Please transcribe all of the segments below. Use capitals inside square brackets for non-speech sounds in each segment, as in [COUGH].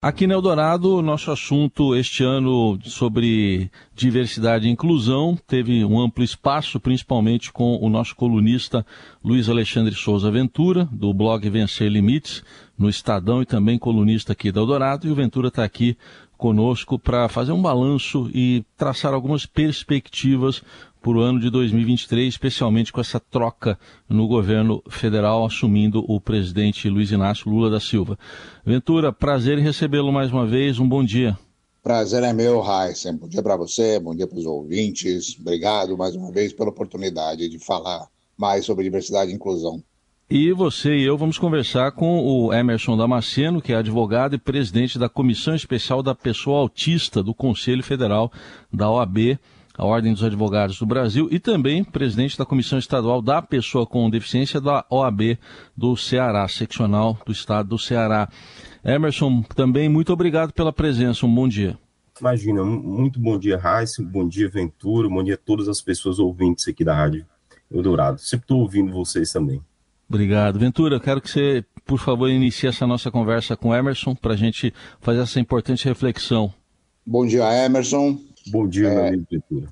Aqui no Eldorado, nosso assunto este ano sobre diversidade e inclusão teve um amplo espaço, principalmente com o nosso colunista Luiz Alexandre Souza Ventura, do blog Vencer Limites, no Estadão e também colunista aqui do Eldorado. E o Ventura está aqui conosco para fazer um balanço e traçar algumas perspectivas para o ano de 2023, especialmente com essa troca no governo federal, assumindo o presidente Luiz Inácio Lula da Silva. Ventura, prazer em recebê-lo mais uma vez, um bom dia. Prazer é meu, Heisen. Bom dia para você, bom dia para os ouvintes. Obrigado mais uma vez pela oportunidade de falar mais sobre diversidade e inclusão. E você e eu vamos conversar com o Emerson Damasceno, que é advogado e presidente da Comissão Especial da Pessoa Autista do Conselho Federal da OAB a Ordem dos Advogados do Brasil, e também presidente da Comissão Estadual da Pessoa com Deficiência da OAB do Ceará, seccional do Estado do Ceará. Emerson, também muito obrigado pela presença, um bom dia. Imagina, muito bom dia, Raíssa, bom dia, Ventura, bom dia a todas as pessoas ouvintes aqui da Rádio Eldorado. Sempre estou ouvindo vocês também. Obrigado. Ventura, quero que você, por favor, inicie essa nossa conversa com Emerson para a gente fazer essa importante reflexão. Bom dia, Emerson. Bom dia, é, meu amigo Ventura.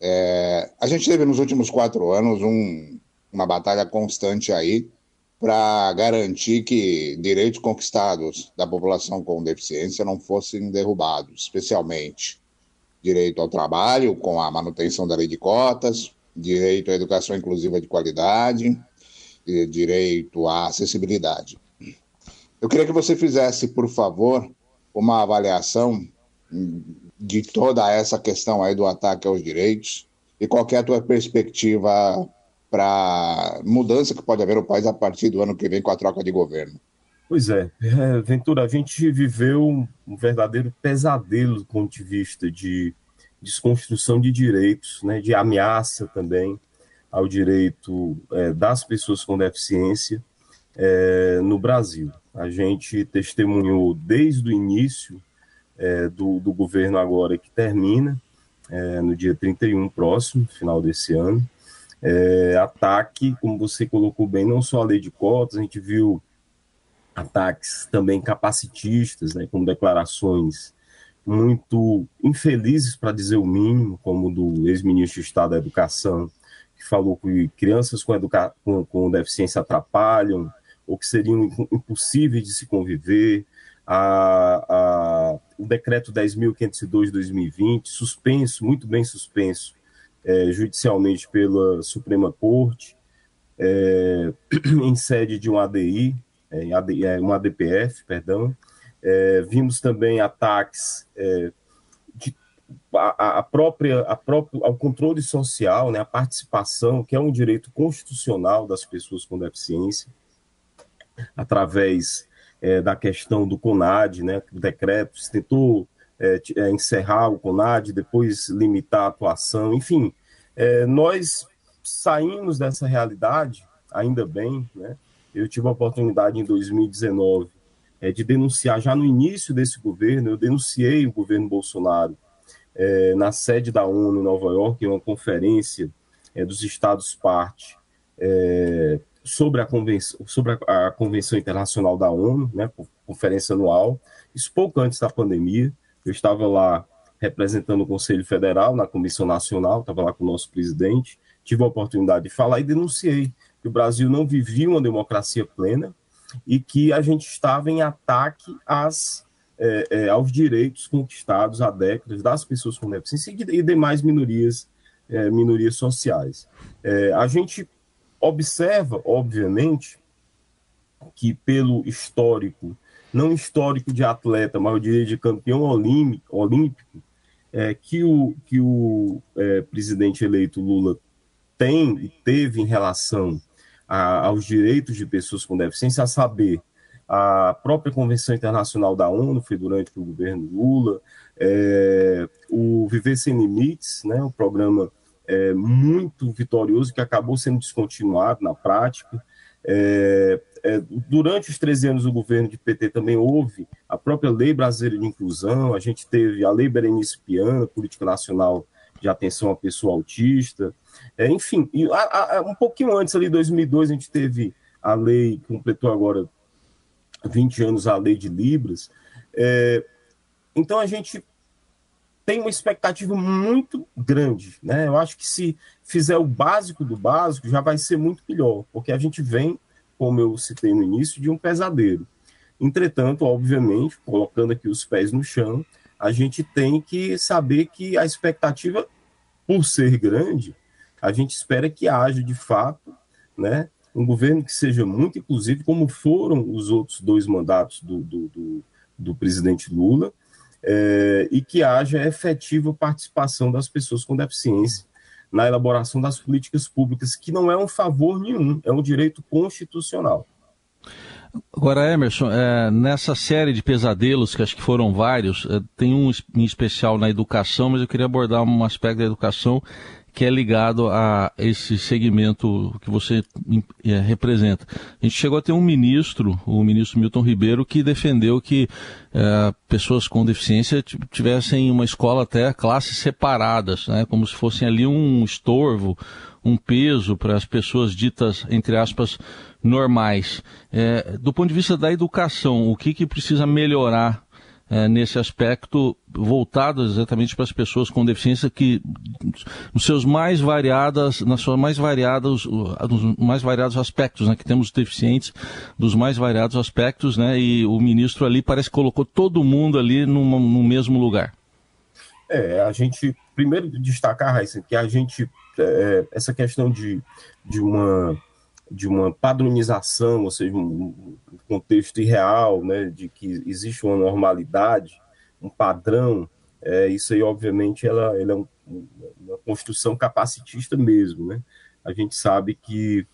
É, a gente teve nos últimos quatro anos um, uma batalha constante aí para garantir que direitos conquistados da população com deficiência não fossem derrubados, especialmente direito ao trabalho, com a manutenção da lei de cotas, direito à educação inclusiva de qualidade, direito à acessibilidade. Eu queria que você fizesse, por favor, uma avaliação de toda essa questão aí do ataque aos direitos e qual é a tua perspectiva para mudança que pode haver no país a partir do ano que vem com a troca de governo? Pois é, é Ventura, a gente viveu um verdadeiro pesadelo do ponto de vista de desconstrução de direitos, né, de ameaça também ao direito é, das pessoas com deficiência é, no Brasil. A gente testemunhou desde o início é, do, do, governo agora que termina, é, no dia 31 próximo, final desse ano. É, ataque, como você colocou bem, não só a lei de cotas, a gente viu ataques também capacitistas, né, com declarações muito infelizes, para dizer o mínimo, como do ex-ministro de Estado da Educação, que falou que crianças com, educa com, com deficiência atrapalham, ou que seriam impossíveis de se conviver, a, a, o decreto 10.502 de 2020, suspenso, muito bem suspenso é, judicialmente pela Suprema Corte, é, [CLEARS THROAT] em sede de um ADI, é, é, ADPF, perdão. É, vimos também ataques é, a, a, própria, a próprio, ao controle social, né, a participação, que é um direito constitucional das pessoas com deficiência, através é, da questão do CONAD, né, decreto, se tentou é, é, encerrar o CONAD, depois limitar a atuação, enfim, é, nós saímos dessa realidade, ainda bem, né, eu tive a oportunidade em 2019 é, de denunciar, já no início desse governo, eu denunciei o governo Bolsonaro é, na sede da ONU em Nova York, em uma conferência dos estados parte, sobre a convenção, sobre a, a, convenção internacional da ONU, né, conferência anual, isso pouco antes da pandemia. Eu estava lá representando o Conselho Federal na Comissão Nacional, estava lá com o nosso presidente, tive a oportunidade de falar e denunciei que o Brasil não vivia uma democracia plena e que a gente estava em ataque às, é, é, aos direitos conquistados há décadas das pessoas com deficiência e demais minorias, é, minorias sociais. É, a gente Observa, obviamente, que pelo histórico, não histórico de atleta, mas eu diria de campeão olímpico, é, que o, que o é, presidente eleito Lula tem e teve em relação a, aos direitos de pessoas com deficiência, a saber, a própria Convenção Internacional da ONU, foi durante o governo Lula, é, o Viver Sem Limites, né, o programa é, muito vitorioso que acabou sendo descontinuado na prática. É, é, durante os 13 anos do governo de PT também houve a própria Lei Brasileira de Inclusão, a gente teve a Lei Berenice Piana, Política Nacional de Atenção à Pessoa Autista, é, enfim, e a, a, um pouquinho antes, ali, em 2002, a gente teve a lei, completou agora 20 anos a Lei de Libras, É, então a gente tem uma expectativa muito grande, né? Eu acho que se fizer o básico do básico, já vai ser muito melhor, porque a gente vem, como eu citei no início, de um pesadelo. Entretanto, obviamente, colocando aqui os pés no chão, a gente tem que saber que a expectativa, por ser grande, a gente espera que haja de fato, né, um governo que seja muito inclusivo, como foram os outros dois mandatos do, do, do, do presidente Lula, é, e que haja efetiva participação das pessoas com deficiência na elaboração das políticas públicas, que não é um favor nenhum, é um direito constitucional. Agora, Emerson, é, nessa série de pesadelos, que acho que foram vários, é, tem um em especial na educação, mas eu queria abordar um aspecto da educação que é ligado a esse segmento que você é, representa. A gente chegou a ter um ministro, o ministro Milton Ribeiro, que defendeu que é, pessoas com deficiência tivessem uma escola até classes separadas, né, como se fossem ali um estorvo, um peso para as pessoas ditas, entre aspas, normais. É, do ponto de vista da educação, o que, que precisa melhorar é, nesse aspecto voltado exatamente para as pessoas com deficiência que nos seus mais variadas, nas suas mais variadas, nos mais variados aspectos, né, que temos deficientes dos mais variados aspectos, né, e o ministro ali parece que colocou todo mundo ali no, no mesmo lugar. É, a gente primeiro destacar, Raíssa, que a gente é, essa questão de, de uma de uma padronização, ou seja, um contexto irreal, né, de que existe uma normalidade, um padrão, é, isso aí, obviamente, ela, ela é um, uma construção capacitista mesmo, né? A gente sabe que,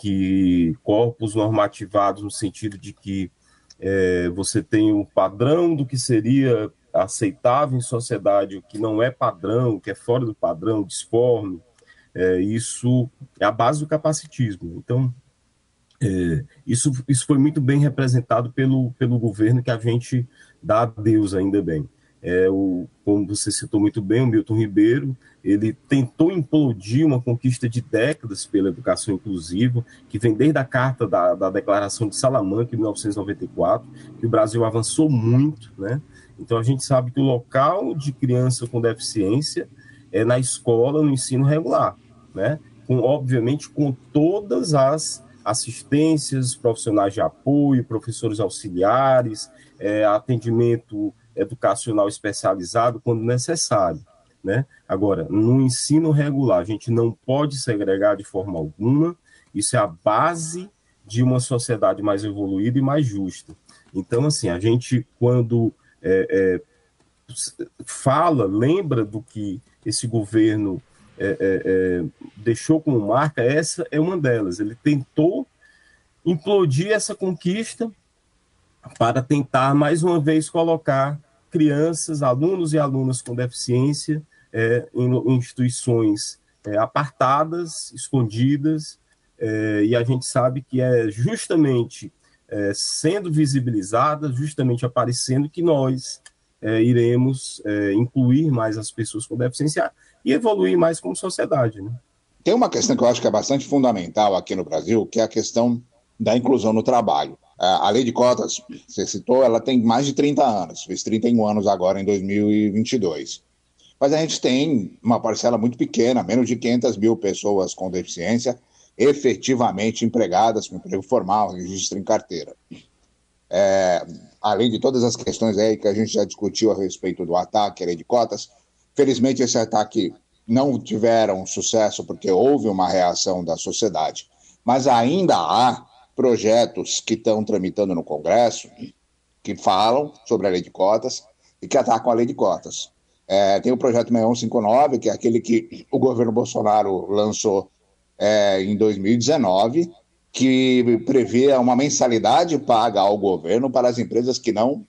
que corpos normativados no sentido de que é, você tem um padrão do que seria aceitável em sociedade, o que não é padrão, o que é fora do padrão, disforme, é, isso é a base do capacitismo. Então, é, isso, isso foi muito bem representado pelo, pelo governo que a gente dá a Deus, ainda bem. É, o, como você citou muito bem, o Milton Ribeiro, ele tentou implodir uma conquista de décadas pela educação inclusiva, que vem desde a carta da, da Declaração de Salamanca, em 1994, que o Brasil avançou muito, né? Então a gente sabe que o local de criança com deficiência é na escola, no ensino regular né? Com, obviamente, com todas as assistências, profissionais de apoio, professores auxiliares, é, atendimento educacional especializado quando necessário. Né? Agora, no ensino regular, a gente não pode segregar de forma alguma, isso é a base de uma sociedade mais evoluída e mais justa. Então, assim, a gente, quando é, é, fala, lembra do que esse governo é, é, é, deixou como marca, essa é uma delas. Ele tentou implodir essa conquista para tentar, mais uma vez, colocar crianças, alunos e alunas com deficiência é, em, instituições é, apartadas, escondidas, é, e a gente sabe que é justamente sendo visibilizadas, justamente aparecendo, que nós iremos incluir mais as pessoas com deficiência e evoluir mais como sociedade. Né? Tem uma questão que eu acho que é bastante fundamental aqui no Brasil, que é a questão da inclusão no trabalho. A lei de cotas, você citou, ela tem mais de 30 anos, fez 31 anos agora em 2022. Mas a gente tem uma parcela muito pequena, menos de 500 mil pessoas com deficiência efetivamente empregadas com emprego formal, registro em carteira. É, além de todas as questões aí que a gente já discutiu a respeito do ataque à lei de cotas, Felizmente, esse ataque não tiveram sucesso porque houve uma reação da sociedade, mas ainda há projetos que estão tramitando no Congresso que falam sobre a lei de cotas e que atacam a lei de cotas. É, tem o projeto 6159, que é aquele que o governo Bolsonaro lançou é, em 2019, que prevê uma mensalidade paga ao governo para as empresas que não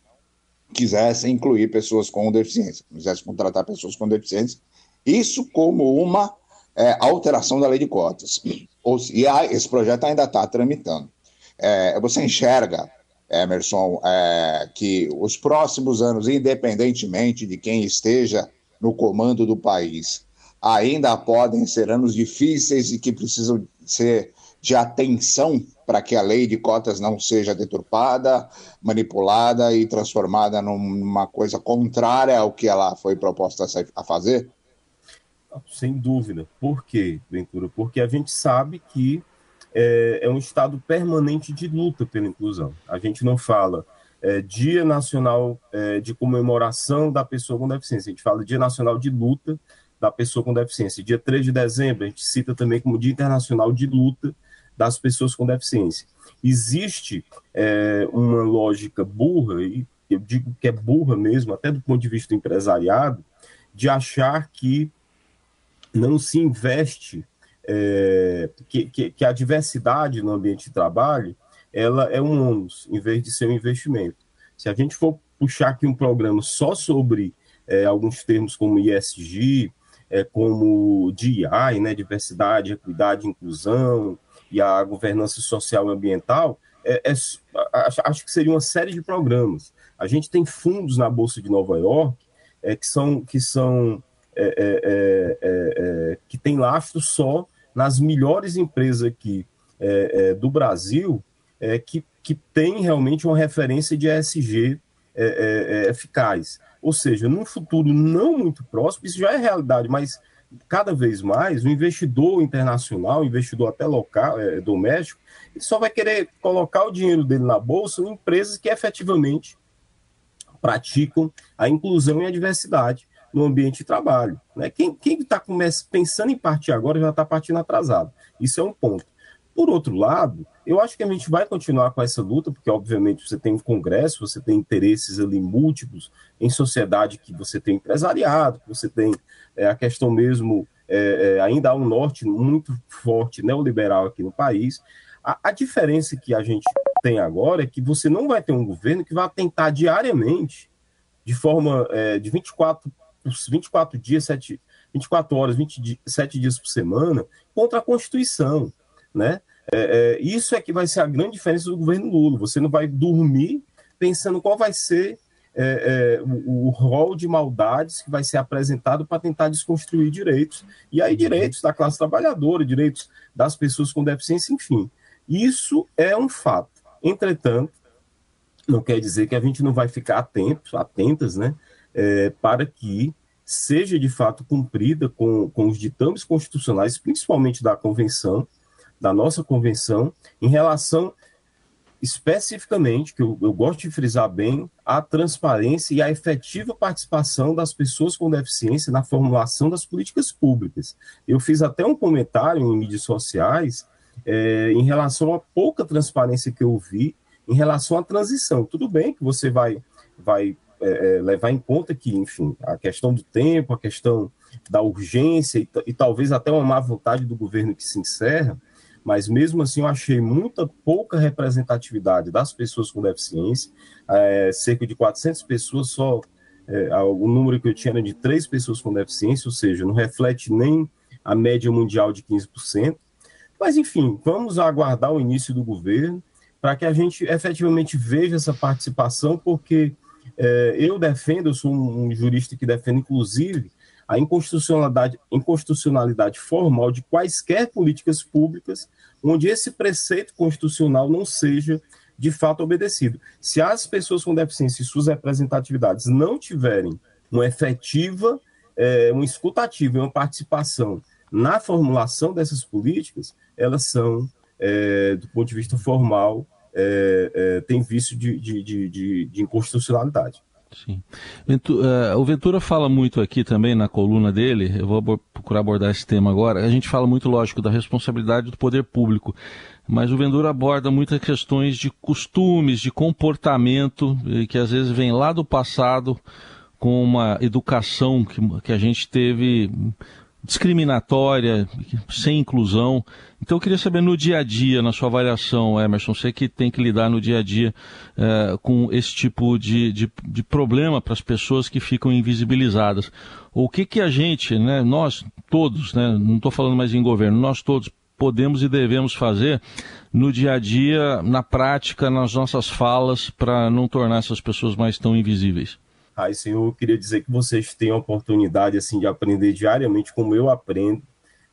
quisessem incluir pessoas com deficiência, quisessem contratar pessoas com deficiência, isso como uma é, alteração da lei de cotas. E esse projeto ainda está tramitando. É, você enxerga, Emerson, é, que os próximos anos, independentemente de quem esteja no comando do país, ainda podem ser anos difíceis e que precisam ser de atenção para que a lei de cotas não seja deturpada, manipulada e transformada numa coisa contrária ao que ela foi proposta a fazer? Sem dúvida. Por quê, Ventura? Porque a gente sabe que é, é um estado permanente de luta pela inclusão. A gente não fala é, Dia Nacional é, de Comemoração da Pessoa com Deficiência, a gente fala Dia Nacional de Luta da Pessoa com Deficiência. Dia 3 de dezembro, a gente cita também como Dia Internacional de Luta das pessoas com deficiência. Existe é, uma lógica burra, e eu digo que é burra mesmo, até do ponto de vista do empresariado, de achar que não se investe, é, que, que, que, a diversidade no ambiente de trabalho ela é um ônus, em vez de ser um investimento. Se a gente for puxar aqui um programa só sobre é, alguns termos como ISG, é, como DI, né, diversidade, equidade, inclusão, e a governança social e ambiental, é, é, acho que seria uma série de programas. A gente tem fundos na Bolsa de Nova York é, que são, que são é, é, é, que tem lastro só nas melhores empresas aqui do Brasil que, que tem realmente uma referência de ESG eficaz. Ou seja, num futuro não muito próximo, isso já é realidade, mas cada vez mais o investidor internacional, o investidor até local, é, doméstico, ele só vai querer colocar o dinheiro dele na bolsa em empresas que efetivamente praticam a inclusão e a diversidade no ambiente de trabalho. Né? Quem está pensando em partir agora já está partindo atrasado. Isso é um ponto. Por outro lado, eu acho que a gente vai continuar com essa luta, porque obviamente você tem um congresso, você tem interesses ali múltiplos em sociedade que você tem empresariado, que você tem é, a questão mesmo, é, é, ainda há um norte muito forte neoliberal aqui no país. A, a, diferença que a gente tem agora é que você não vai ter um governo que vai tentar diariamente, de forma é, de 24, 24 dias, 7, 24 horas, 27 dias por semana, contra a Constituição, né? É, é, isso é que vai ser a grande diferença do governo Lula. Você não vai dormir pensando qual vai ser é, é, o, o rol de maldades que vai ser apresentado para tentar desconstruir direitos. E aí, direitos da classe trabalhadora, direitos das pessoas com deficiência, enfim. Isso é um fato. Entretanto, não quer dizer que a gente não vai ficar atento, atentas, né, é, para que seja de fato cumprida com, com os ditames constitucionais, principalmente da convenção, da nossa convenção em relação especificamente, que eu, eu, gosto de frisar bem, a transparência e a efetiva participação das pessoas com deficiência na formulação das políticas públicas. Eu fiz até um comentário em mídias sociais é, em relação à pouca transparência que eu vi em relação à transição. Tudo bem que você vai, vai é, é levar em conta que, enfim, a questão do tempo, a questão da urgência e, e talvez até uma má vontade do governo que se encerra, mas mesmo assim eu achei muita pouca representatividade das pessoas com deficiência, é, cerca de 400 pessoas só, é, o número que eu tinha era de três pessoas com deficiência, ou seja, não reflete nem a média mundial de 15%. Mas, enfim, vamos aguardar o início do governo para que a gente efetivamente veja essa participação, porque é, eu defendo, eu sou um, jurista que defende, inclusive, a inconstitucionalidade, inconstitucionalidade formal de quaisquer políticas públicas onde esse preceito constitucional não seja de fato obedecido. Se as pessoas com deficiência e suas representatividades não tiverem uma efetiva, é, uma escutativa e uma participação na formulação dessas políticas, elas são, é, do ponto de vista formal, é, é, tem vício de, de, de, de inconstitucionalidade. Sim. Uh, o Ventura fala muito aqui também na coluna dele, eu vou procurar abordar esse tema agora. A gente fala muito, lógico, da responsabilidade do poder público, mas o Ventura aborda muitas questões de costumes, de comportamento, que às vezes vem lá do passado com uma educação que, que a gente teve discriminatória, sem inclusão. Então eu queria saber no dia a dia, na sua avaliação, Emerson, você que tem que lidar no dia a dia é, com esse tipo de, de, de problema para as pessoas que ficam invisibilizadas. O que, que a gente, né, nós todos, né, não estou falando mais em governo, nós todos podemos e devemos fazer no dia a dia, na prática, nas nossas falas, para não tornar essas pessoas mais tão invisíveis? Raíssa, eu queria dizer que vocês têm a oportunidade assim de aprender diariamente como eu aprendo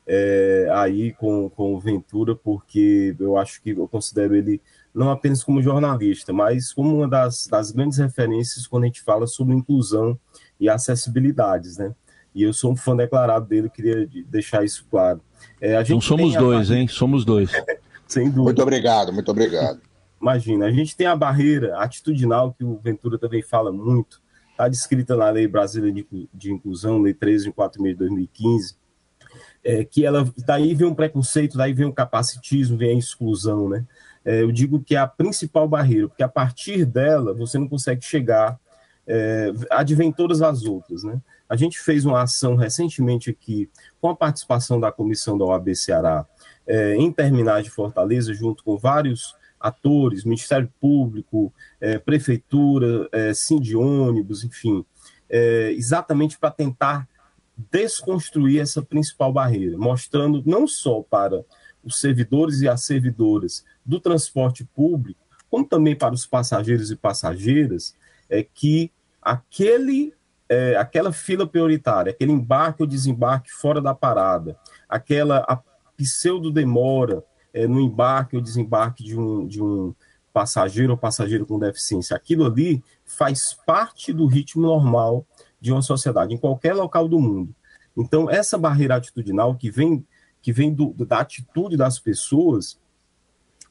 é, aí com, com o Ventura, porque eu acho que eu considero ele não apenas como jornalista, mas como uma das, das grandes referências quando a gente fala sobre inclusão e acessibilidades, né? E eu sou um fã declarado dele, queria deixar isso claro. É, a gente então somos dois, hein? Somos dois. [LAUGHS] Sem dúvida. Muito obrigado, muito obrigado. Imagina, a gente tem a barreira atitudinal que o Ventura também fala muito, está descrita na Lei Brasileira de Inclusão, Lei 13.4.6 de 2015, é, que ela, daí vem um preconceito, daí vem um capacitismo, vem a exclusão, né? É, eu digo que é a principal barreira, porque a partir dela você não consegue chegar, é, advém todas as outras, né? A gente fez uma ação recentemente aqui, com a participação da comissão da OAB Ceará, é, em Terminais de Fortaleza, junto com vários atores, Ministério Público, é, Prefeitura, é, Sim de ônibus, enfim, é, exatamente para tentar desconstruir essa principal barreira, mostrando não só para os servidores e as servidoras do transporte público, como também para os passageiros e passageiras, é que aquele é, aquela fila prioritária, aquele embarque ou desembarque fora da parada, aquela pseudo demora é, no embarque ou desembarque de um, de um passageiro ou passageiro com deficiência, aquilo ali faz parte do ritmo normal de uma sociedade, em qualquer local do mundo. Então, essa barreira atitudinal que vem, que vem do, da atitude das pessoas,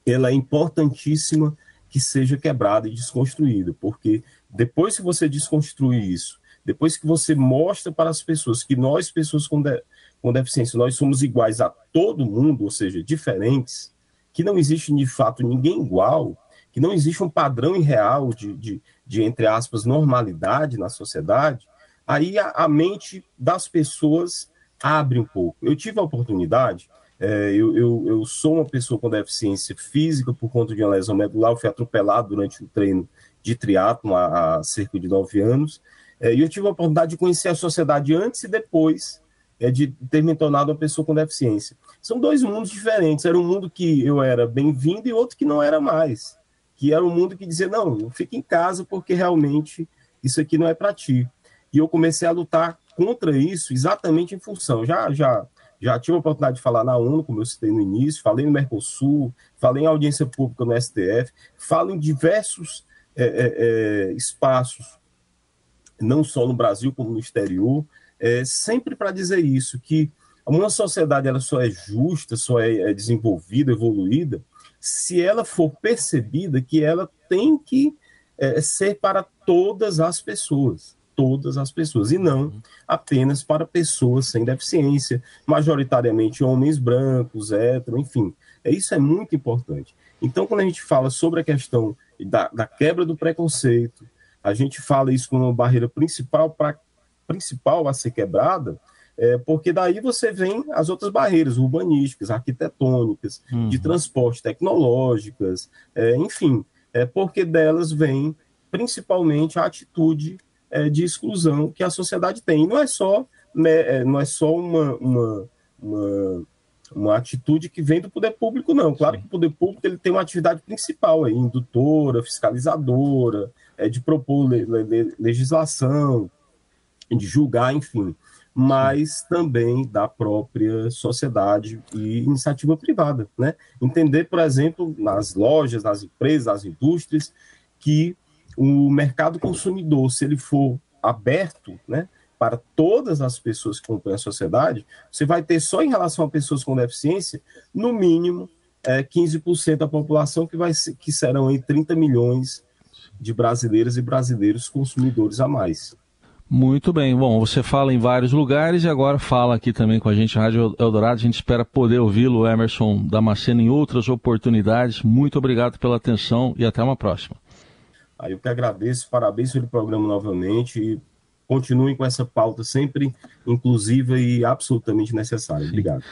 ela é importantíssima que seja quebrada e desconstruída, porque depois que você desconstruir isso, depois que você mostra para as pessoas que nós, pessoas com, de, com deficiência, nós somos iguais a todo mundo, ou seja, diferentes, que não existe de fato ninguém igual, que não existe um padrão irreal de, de, de entre aspas, normalidade na sociedade, aí a, a, mente das pessoas abre um pouco. Eu tive a oportunidade, é, eu, eu, eu, sou uma pessoa com deficiência física por conta de uma lesão medular, eu fui atropelado durante o treino de triatlo há, há cerca de nove anos, é, e eu tive a oportunidade de conhecer a sociedade antes e depois é, de ter me tornado uma pessoa com deficiência. São dois mundos diferentes. Era um mundo que eu era bem-vindo e outro que não era mais. Que era um mundo que dizia, não, fica em casa porque realmente isso aqui não é para ti. E eu comecei a lutar contra isso exatamente em função. Já, já, já tive a oportunidade de falar na ONU, como eu citei no início, falei no Mercosul, falei em audiência pública no STF, falo em diversos é, é, espaços, não só no Brasil como no exterior, é, sempre para dizer isso, que uma sociedade ela só é justa, só é, é desenvolvida, evoluída, se ela for percebida que ela tem que é, ser para todas as pessoas, todas as pessoas, e não apenas para pessoas sem deficiência, majoritariamente homens brancos, héteros, enfim. É, isso é muito importante. Então, quando a gente fala sobre a questão da, da quebra do preconceito, a gente fala isso como uma barreira principal para principal a ser quebrada, é, porque daí você vem as outras barreiras urbanísticas, arquitetônicas, uhum. de transporte, tecnológicas, é, enfim, é porque delas vem principalmente a atitude é, de exclusão que a sociedade tem. E não é só, né, é, não é só uma, uma, uma, uma, atitude que vem do poder público, não. Claro Sim. que o poder público ele tem uma atividade principal, aí, indutora, fiscalizadora, é, de propor le, le, legislação, de julgar, enfim, mas também da própria sociedade e iniciativa privada, né? Entender, por exemplo, nas lojas, nas empresas, nas indústrias, que o mercado consumidor, se ele for aberto, né, para todas as pessoas que compõem a sociedade, você vai ter só em relação a pessoas com deficiência, no mínimo, é, 15% da população que, vai, que serão aí 30 milhões de brasileiras e brasileiros consumidores a mais. Muito bem. Bom, você fala em vários lugares e agora fala aqui também com a gente, Rádio Eldorado. A gente espera poder ouvi-lo, Emerson Damasceno, em outras oportunidades. Muito obrigado pela atenção e até uma próxima. Aí eu que agradeço, parabéns pelo programa novamente e continuem com essa pauta sempre inclusiva e absolutamente necessária. Obrigado.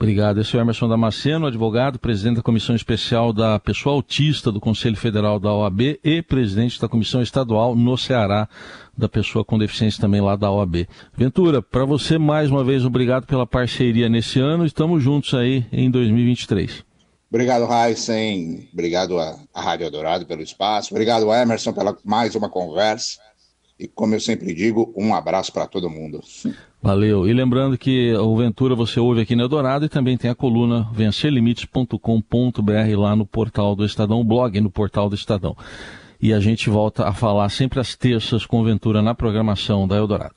Obrigado. Esse é o Emerson Damasceno, advogado, presidente da Comissão Especial da Pessoa Autista do Conselho Federal da OAB e presidente da Comissão Estadual no Ceará da Pessoa com Deficiência também lá da OAB. Ventura, para você mais uma vez, obrigado pela parceria nesse ano. Estamos juntos aí em 2023. Obrigado, Heisen. Obrigado à Rádio Dourado pelo espaço. Obrigado, Emerson, pela mais uma conversa. E como eu sempre digo, um abraço para todo mundo. Valeu. E lembrando que o Ventura você ouve aqui no Eldorado e também tem a coluna vencerlimites.com.br lá no portal do Estadão, blog no portal do Estadão. E a gente volta a falar sempre às terças com o Ventura na programação da Eldorado.